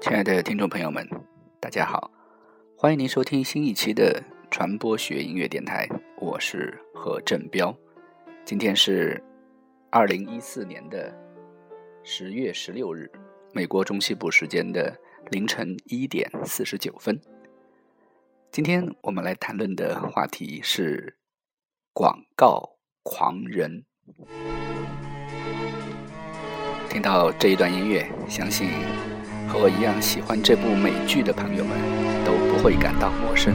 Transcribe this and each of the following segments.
亲爱的听众朋友们，大家好，欢迎您收听新一期的传播学音乐电台，我是何振彪。今天是二零一四年的十月十六日，美国中西部时间的凌晨一点四十九分。今天我们来谈论的话题是广告狂人。听到这一段音乐，相信。和我一样喜欢这部美剧的朋友们，都不会感到陌生。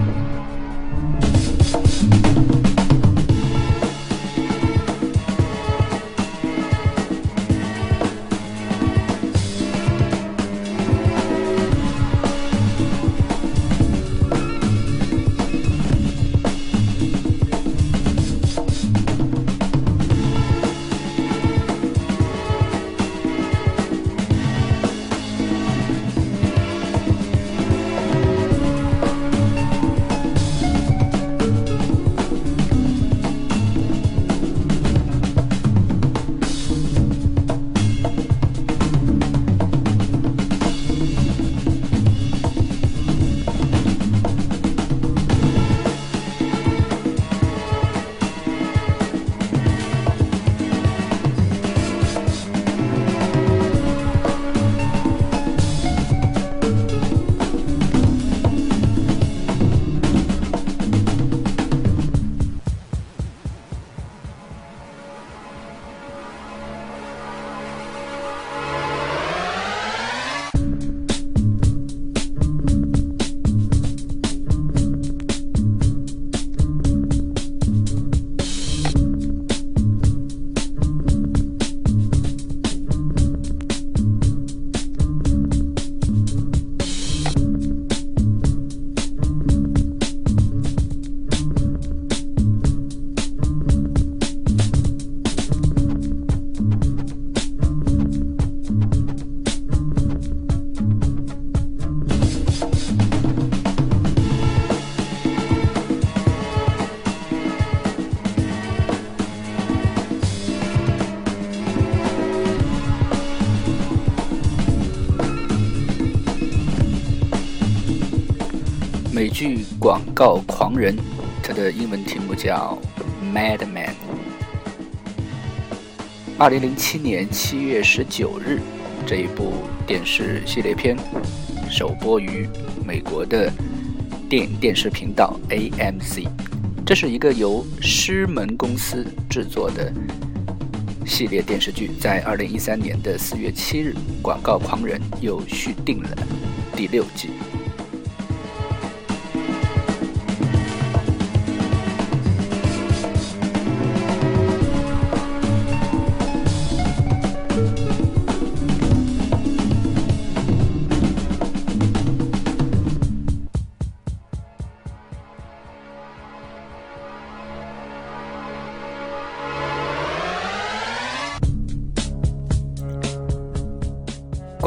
美剧《广告狂人》，它的英文题目叫《Mad Men》。二零零七年七月十九日，这一部电视系列片首播于美国的电影电视频道 AMC。这是一个由狮门公司制作的系列电视剧，在二零一三年的四月七日，《广告狂人》又续订了第六季。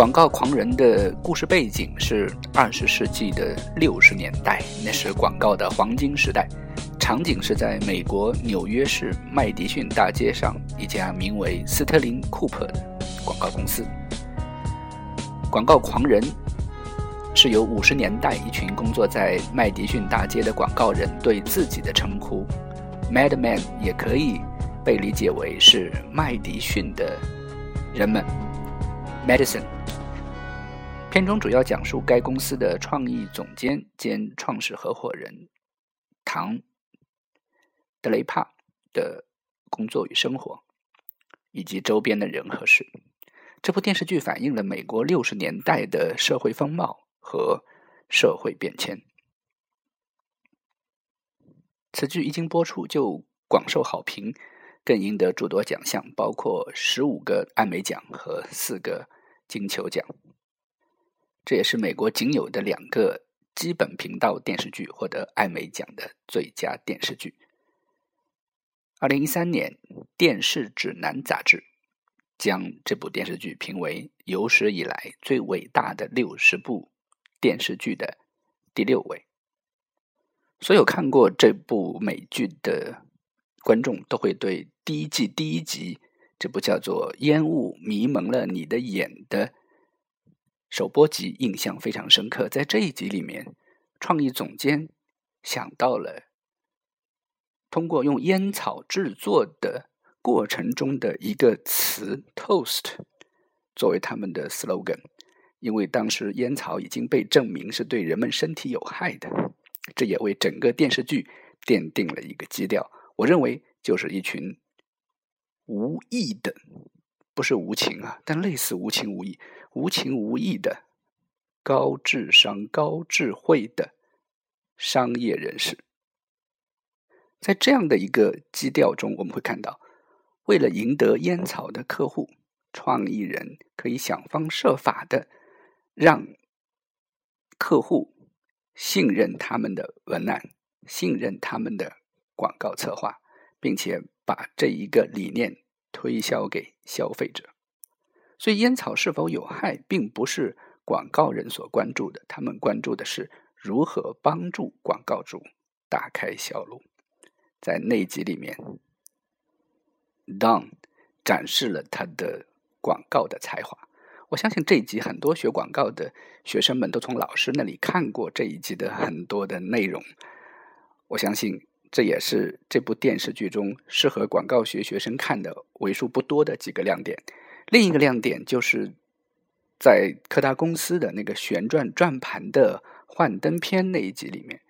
广告狂人的故事背景是二十世纪的六十年代，那是广告的黄金时代。场景是在美国纽约市麦迪逊大街上一家名为斯特林库珀的广告公司。广告狂人是由五十年代一群工作在麦迪逊大街的广告人对自己的称呼。Madman 也可以被理解为是麦迪逊的人们。Medicine 片中主要讲述该公司的创意总监兼创始合伙人唐德雷帕的工作与生活，以及周边的人和事。这部电视剧反映了美国六十年代的社会风貌和社会变迁。此剧一经播出就广受好评。更赢得诸多奖项，包括十五个艾美奖和四个金球奖。这也是美国仅有的两个基本频道电视剧获得艾美奖的最佳电视剧。二零一三年，《电视指南》杂志将这部电视剧评为有史以来最伟大的六十部电视剧的第六位。所有看过这部美剧的观众都会对。第一季第一集，这部叫做《烟雾迷蒙了你的眼》的首播集印象非常深刻。在这一集里面，创意总监想到了通过用烟草制作的过程中的一个词 “toast” 作为他们的 slogan，因为当时烟草已经被证明是对人们身体有害的，这也为整个电视剧奠定了一个基调。我认为就是一群无意的。不是无情啊，但类似无情无义、无情无义的高智商、高智慧的商业人士，在这样的一个基调中，我们会看到，为了赢得烟草的客户，创意人可以想方设法的让客户信任他们的文案，信任他们的广告策划，并且把这一个理念。推销给消费者，所以烟草是否有害，并不是广告人所关注的。他们关注的是如何帮助广告主打开销路。在那集里面，Don 展示了他的广告的才华。我相信这一集很多学广告的学生们都从老师那里看过这一集的很多的内容。我相信。这也是这部电视剧中适合广告学学生看的为数不多的几个亮点。另一个亮点就是在柯达公司的那个旋转转盘的幻灯片那一集里面。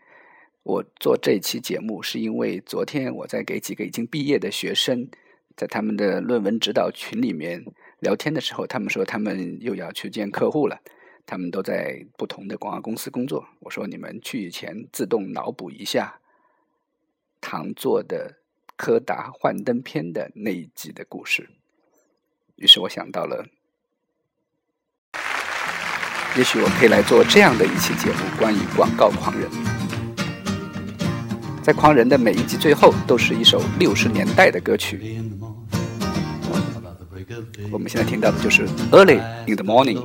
我做这期节目是因为昨天我在给几个已经毕业的学生在他们的论文指导群里面聊天的时候，他们说他们又要去见客户了，他们都在不同的广告公司工作。我说你们去以前自动脑补一下。唐做的柯达幻灯片的那一集的故事，于是我想到了，也许我可以来做这样的一期节目，关于广告狂人。在狂人的每一集最后，都是一首六十年代的歌曲。我们现在听到的就是 Early in the Morning。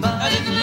这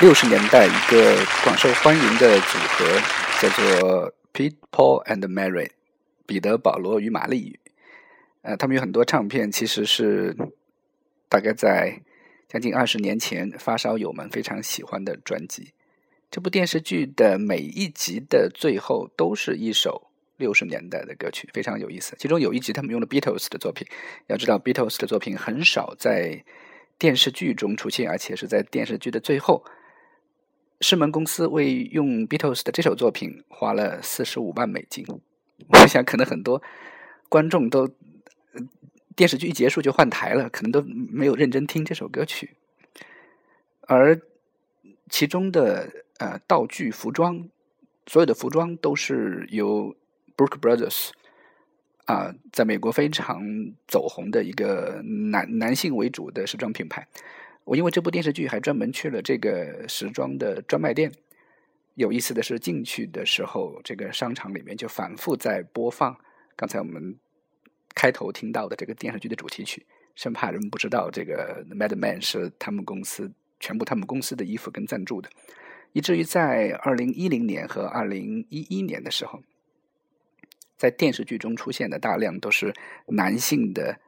六十年代一个广受欢迎的组合，叫做 Pete Paul and Mary，彼得、保罗与玛丽。呃，他们有很多唱片，其实是大概在将近二十年前发烧友们非常喜欢的专辑。这部电视剧的每一集的最后都是一首六十年代的歌曲，非常有意思。其中有一集他们用了 Beatles 的作品，要知道 Beatles 的作品很少在。电视剧中出现，而且是在电视剧的最后。世门公司为用 Beatles 的这首作品花了四十五万美金。我想，可能很多观众都电视剧一结束就换台了，可能都没有认真听这首歌曲。而其中的呃道具、服装，所有的服装都是由 Brooke Brothers。啊，在美国非常走红的一个男男性为主的时装品牌。我因为这部电视剧还专门去了这个时装的专卖店。有意思的是，进去的时候，这个商场里面就反复在播放刚才我们开头听到的这个电视剧的主题曲，生怕人们不知道这个 Madman 是他们公司全部他们公司的衣服跟赞助的，以至于在二零一零年和二零一一年的时候。在电视剧中出现的大量都是男性的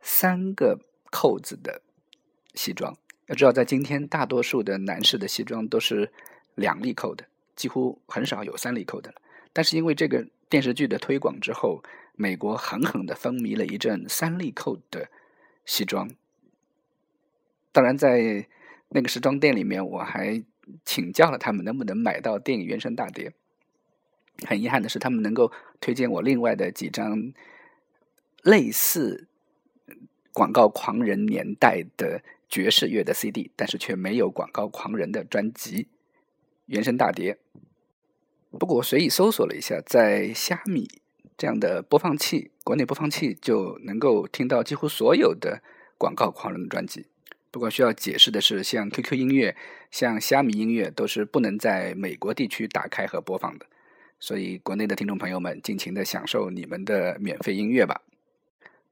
三个扣子的西装。要知道，在今天，大多数的男士的西装都是两粒扣的，几乎很少有三粒扣的了。但是因为这个电视剧的推广之后，美国狠狠的风靡了一阵三粒扣的西装。当然，在那个时装店里面，我还请教了他们能不能买到电影原声大碟。很遗憾的是，他们能够推荐我另外的几张类似广告狂人年代的爵士乐的 CD，但是却没有广告狂人的专辑原声大碟。不过我随意搜索了一下，在虾米这样的播放器，国内播放器就能够听到几乎所有的广告狂人的专辑。不过需要解释的是，像 QQ 音乐、像虾米音乐都是不能在美国地区打开和播放的。所以，国内的听众朋友们，尽情的享受你们的免费音乐吧。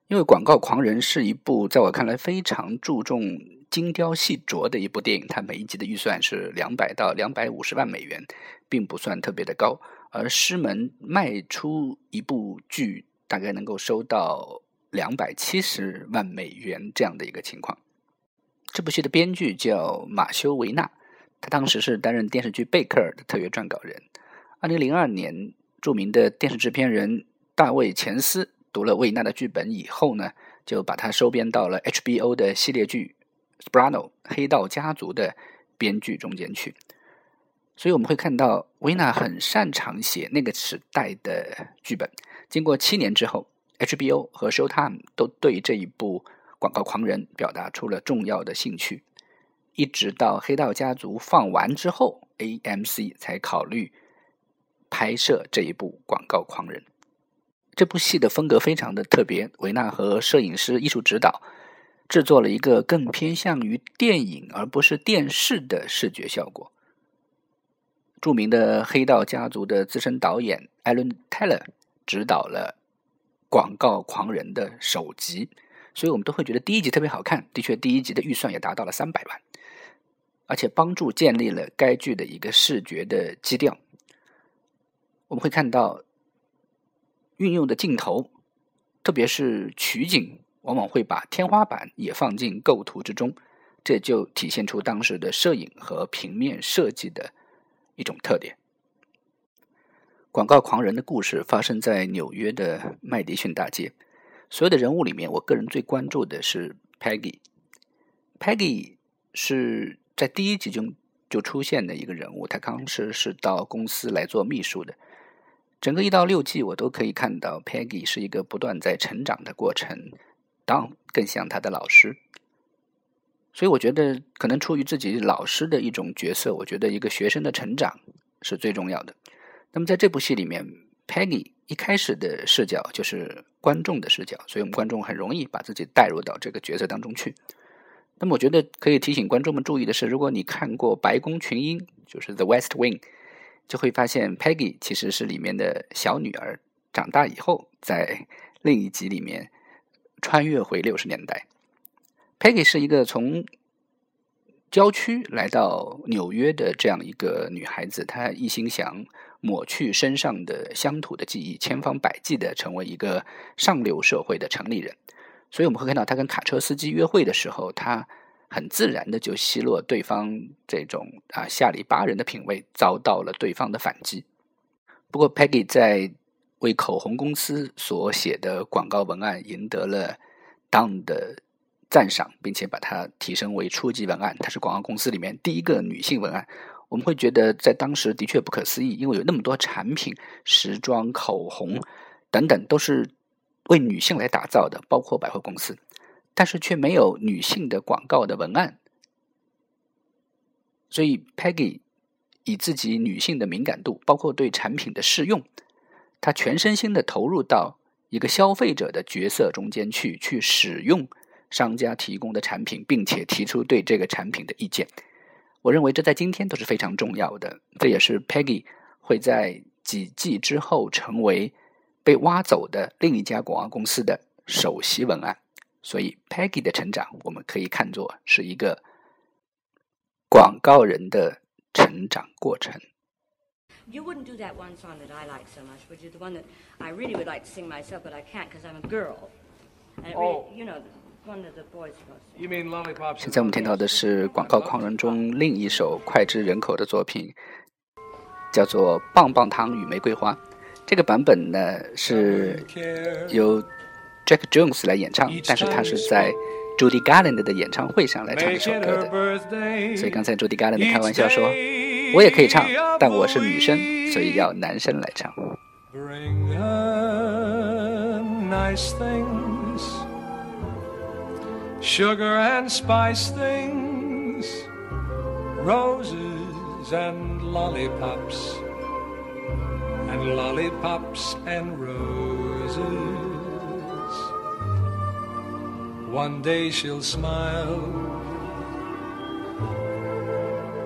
因为《广告狂人》是一部在我看来非常注重精雕细琢的一部电影，它每一集的预算是两百到两百五十万美元。并不算特别的高，而师门卖出一部剧大概能够收到两百七十万美元这样的一个情况。这部戏的编剧叫马修·维纳，他当时是担任电视剧《贝克尔》的特约撰稿人。二零零二年，著名的电视制片人大卫·钱斯读了维纳的剧本以后呢，就把他收编到了 HBO 的系列剧《Soprano》黑道家族的编剧中间去。所以我们会看到，维纳很擅长写那个时代的剧本。经过七年之后，HBO 和 Showtime 都对这一部《广告狂人》表达出了重要的兴趣。一直到《黑道家族》放完之后，AMC 才考虑拍摄这一部《广告狂人》。这部戏的风格非常的特别，维纳和摄影师、艺术指导制作了一个更偏向于电影而不是电视的视觉效果。著名的黑道家族的资深导演艾伦·泰勒执导了《广告狂人》的首集，所以我们都会觉得第一集特别好看。的确，第一集的预算也达到了三百万，而且帮助建立了该剧的一个视觉的基调。我们会看到运用的镜头，特别是取景，往往会把天花板也放进构图之中，这就体现出当时的摄影和平面设计的。一种特点。广告狂人的故事发生在纽约的麦迪逊大街。所有的人物里面，我个人最关注的是 Peggy。Peggy 是在第一集中就出现的一个人物，他当时是到公司来做秘书的。整个一到六季，我都可以看到 Peggy 是一个不断在成长的过程，当更像他的老师。所以我觉得，可能出于自己老师的一种角色，我觉得一个学生的成长是最重要的。那么在这部戏里面，Peggy 一开始的视角就是观众的视角，所以我们观众很容易把自己带入到这个角色当中去。那么我觉得可以提醒观众们注意的是，如果你看过《白宫群英》，就是《The West Wing》，就会发现 Peggy 其实是里面的小女儿，长大以后在另一集里面穿越回六十年代。Peggy 是一个从郊区来到纽约的这样一个女孩子，她一心想抹去身上的乡土的记忆，千方百计的成为一个上流社会的城里人。所以我们会看到，她跟卡车司机约会的时候，她很自然的就奚落对方这种啊下里巴人的品味，遭到了对方的反击。不过，Peggy 在为口红公司所写的广告文案赢得了 Down 的。赞赏，并且把它提升为初级文案。它是广告公司里面第一个女性文案。我们会觉得在当时的确不可思议，因为有那么多产品，时装、口红等等都是为女性来打造的，包括百货公司，但是却没有女性的广告的文案。所以，Peggy 以自己女性的敏感度，包括对产品的试用，她全身心的投入到一个消费者的角色中间去，去使用。商家提供的产品，并且提出对这个产品的意见，我认为这在今天都是非常重要的。这也是 Peggy 会在几季之后成为被挖走的另一家广告公司的首席文案。所以，Peggy 的成长，我们可以看作是一个广告人的成长过程。You wouldn't do that one song that I like so much, would you? The one that I really would like to sing myself, but I can't because I'm a girl. And really, you know, the one that the boys. You mean lollipops? 现在我们听到的是广告狂人中另一首脍炙人口的作品，叫做《棒棒糖与玫瑰花》。这个版本呢是由 Jack Jones 来演唱，但是他是在 Judy Garland 的演唱会上来唱这首歌的。所以刚才 Judy Garland 开玩笑说：“我也可以唱，但我是女生，所以要男生来唱。” Bring her nice things, sugar and spice things, roses and lollipops, and lollipops and roses. One day she'll smile,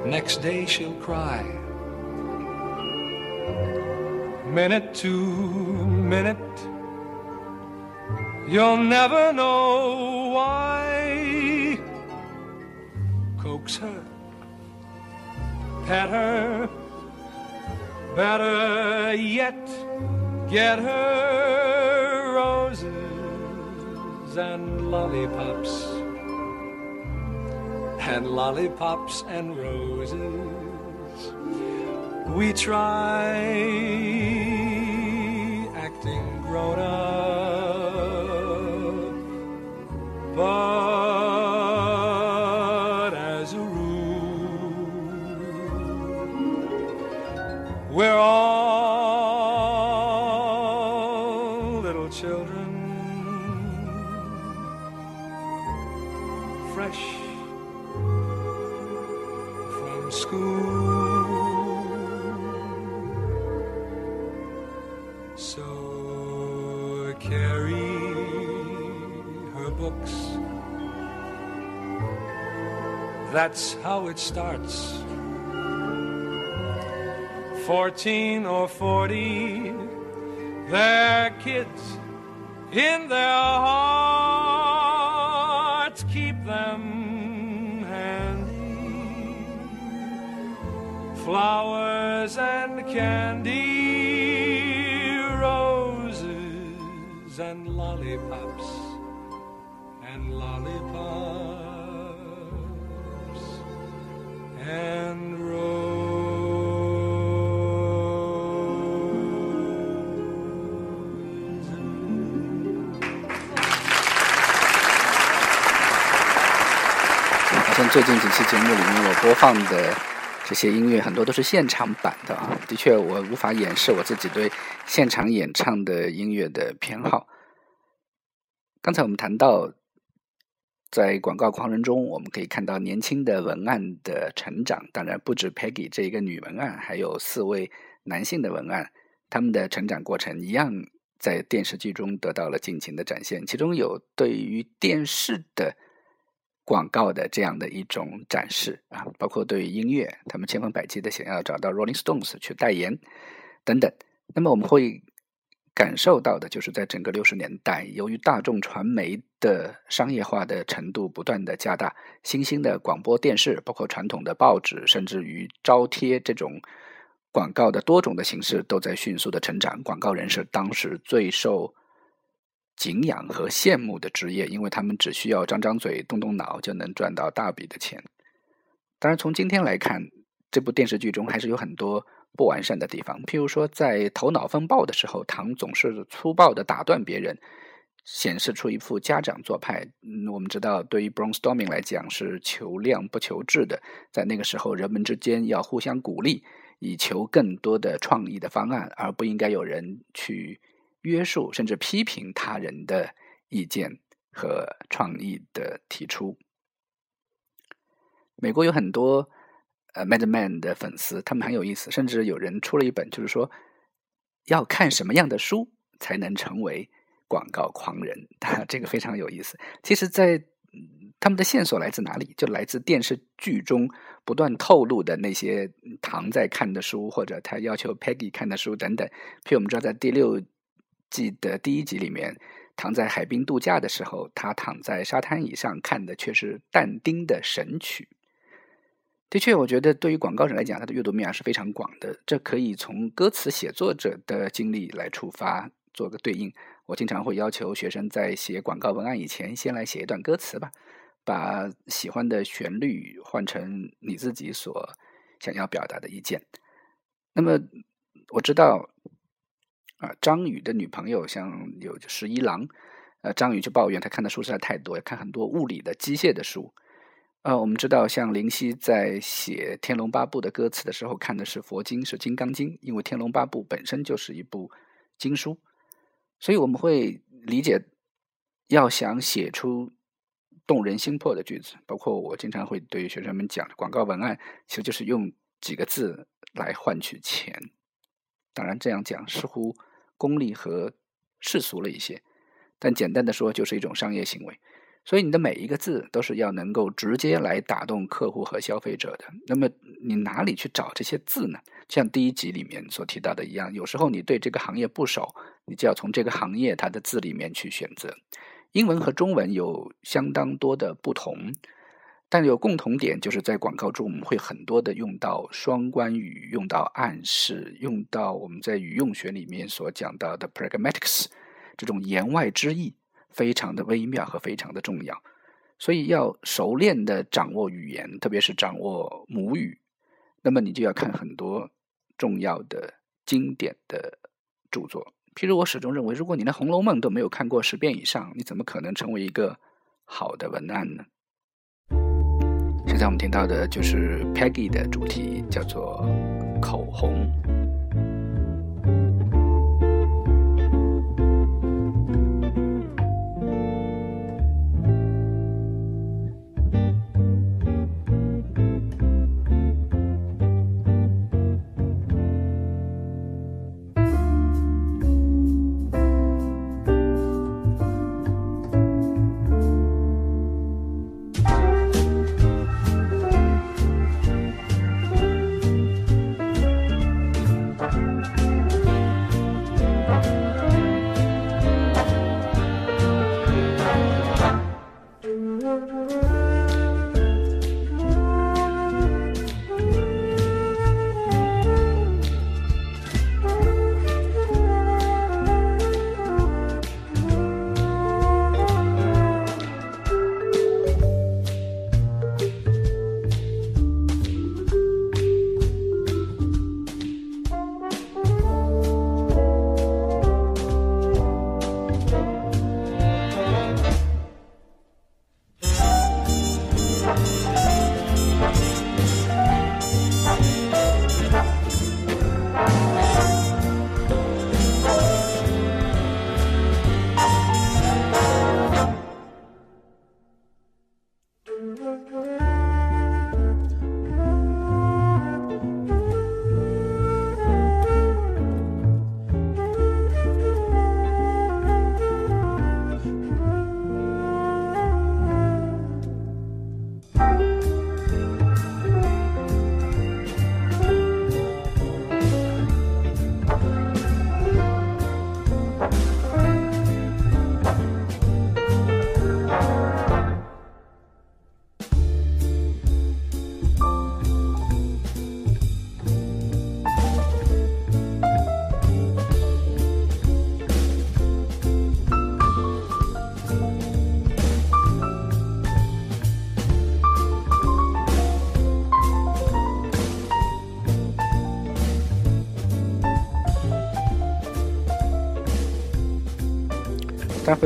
next day she'll cry. Minute to minute. You'll never know why. Coax her, pet her, better yet, get her roses and lollipops. And lollipops and roses we try acting grown up, but fresh from school. So carry her books. That's how it starts. Fourteen or forty, they're kids in their hearts. Candy, roses and lollipops, and lollipops and roses. 好像最近几期节目里面我播放的这些音乐很多都是现场版的啊，的确我无法掩饰我自己对现场演唱的音乐的偏好。刚才我们谈到，在广告狂人中，我们可以看到年轻的文案的成长，当然不止 Peggy 这一个女文案，还有四位男性的文案，他们的成长过程一样在电视剧中得到了尽情的展现，其中有对于电视的。广告的这样的一种展示啊，包括对音乐，他们千方百计的想要找到 Rolling Stones 去代言等等。那么我们会感受到的，就是在整个六十年代，由于大众传媒的商业化的程度不断的加大，新兴的广播电视，包括传统的报纸，甚至于招贴这种广告的多种的形式，都在迅速的成长。广告人是当时最受敬仰和羡慕的职业，因为他们只需要张张嘴、动动脑就能赚到大笔的钱。当然，从今天来看，这部电视剧中还是有很多不完善的地方。譬如说，在头脑风暴的时候，唐总是粗暴的打断别人，显示出一副家长做派。嗯，我们知道，对于 brainstorming 来讲是求量不求质的，在那个时候，人们之间要互相鼓励，以求更多的创意的方案，而不应该有人去。约束甚至批评他人的意见和创意的提出。美国有很多呃 Mad Men 的粉丝，他们很有意思，甚至有人出了一本，就是说要看什么样的书才能成为广告狂人，这个非常有意思。其实，在他们的线索来自哪里？就来自电视剧中不断透露的那些唐在看的书，或者他要求 Peggy 看的书等等。譬如我们知道，在第六。记得第一集里面，躺在海滨度假的时候，他躺在沙滩椅上看的却是但丁的《神曲》。的确，我觉得对于广告人来讲，他的阅读面是非常广的。这可以从歌词写作者的经历来出发，做个对应。我经常会要求学生在写广告文案以前，先来写一段歌词吧，把喜欢的旋律换成你自己所想要表达的意见。那么我知道，啊，张宇的女朋友像有十一郎，呃，张宇就抱怨他看的书实在太多，要看很多物理的、机械的书。呃，我们知道，像林夕在写《天龙八部》的歌词的时候，看的是佛经，是《金刚经》，因为《天龙八部》本身就是一部经书，所以我们会理解，要想写出动人心魄的句子，包括我经常会对学生们讲，广告文案其实就是用几个字来换取钱。当然，这样讲似乎功利和世俗了一些，但简单的说，就是一种商业行为。所以你的每一个字都是要能够直接来打动客户和消费者的。那么你哪里去找这些字呢？像第一集里面所提到的一样，有时候你对这个行业不熟，你就要从这个行业它的字里面去选择。英文和中文有相当多的不同，但有共同点，就是在广告中我们会很多的用到双关语，用到暗示，用到我们在语用学里面所讲到的 pragmatics 这种言外之意。非常的微妙和非常的重要，所以要熟练的掌握语言，特别是掌握母语，那么你就要看很多重要的经典的著作。譬如我始终认为，如果你连《红楼梦》都没有看过十遍以上，你怎么可能成为一个好的文案呢？现在我们听到的就是 Peggy 的主题，叫做口红。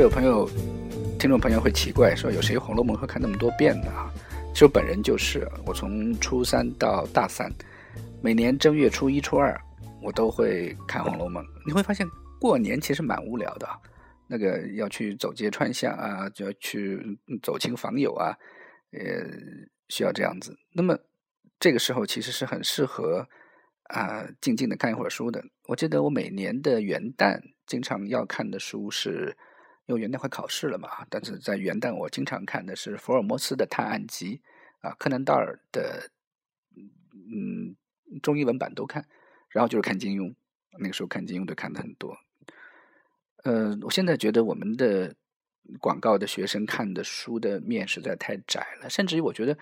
有朋友、听众朋友会奇怪，说有谁《红楼梦》会看那么多遍呢？啊，其实我本人就是，我从初三到大三，每年正月初一、初二，我都会看《红楼梦》。你会发现，过年其实蛮无聊的，那个要去走街串巷啊，就要去走亲访友啊，呃，需要这样子。那么这个时候其实是很适合啊，静静的看一会儿书的。我记得我每年的元旦经常要看的书是。因为元旦快考试了嘛，但是在元旦我经常看的是福尔摩斯的探案集啊，柯南道尔的嗯中英文版都看，然后就是看金庸，那个时候看金庸都看的很多。呃，我现在觉得我们的广告的学生看的书的面实在太窄了，甚至于我觉得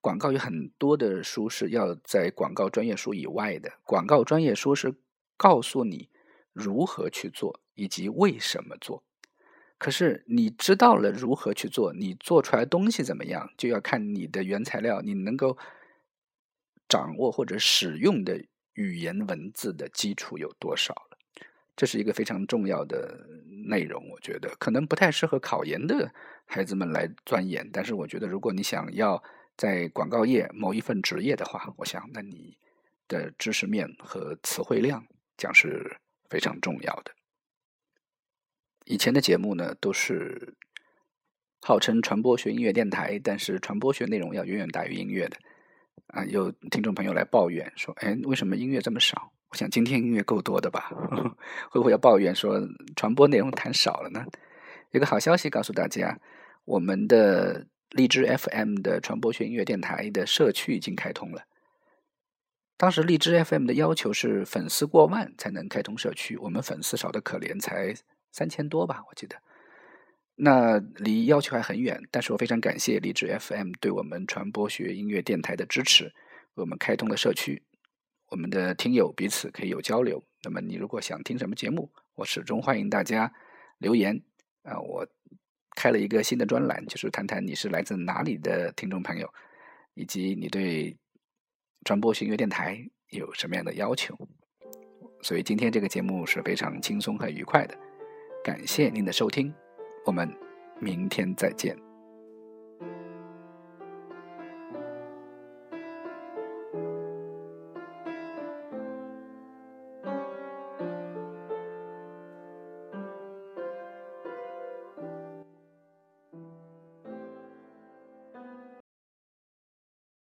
广告有很多的书是要在广告专业书以外的，广告专业书是告诉你如何去做以及为什么做。可是你知道了如何去做，你做出来东西怎么样，就要看你的原材料，你能够掌握或者使用的语言文字的基础有多少了。这是一个非常重要的内容，我觉得可能不太适合考研的孩子们来钻研，但是我觉得如果你想要。在广告业某一份职业的话，我想那你的知识面和词汇量将是非常重要的。以前的节目呢，都是号称传播学音乐电台，但是传播学内容要远远大于音乐的。啊，有听众朋友来抱怨说：“哎，为什么音乐这么少？”我想今天音乐够多的吧？会不会要抱怨说传播内容谈少了呢？有个好消息告诉大家，我们的。荔枝 FM 的传播学音乐电台的社区已经开通了。当时荔枝 FM 的要求是粉丝过万才能开通社区，我们粉丝少的可怜，才三千多吧，我记得。那离要求还很远，但是我非常感谢荔枝 FM 对我们传播学音乐电台的支持，为我们开通了社区，我们的听友彼此可以有交流。那么你如果想听什么节目，我始终欢迎大家留言啊，我。开了一个新的专栏，就是谈谈你是来自哪里的听众朋友，以及你对传播学音乐电台有什么样的要求。所以今天这个节目是非常轻松和愉快的，感谢您的收听，我们明天再见。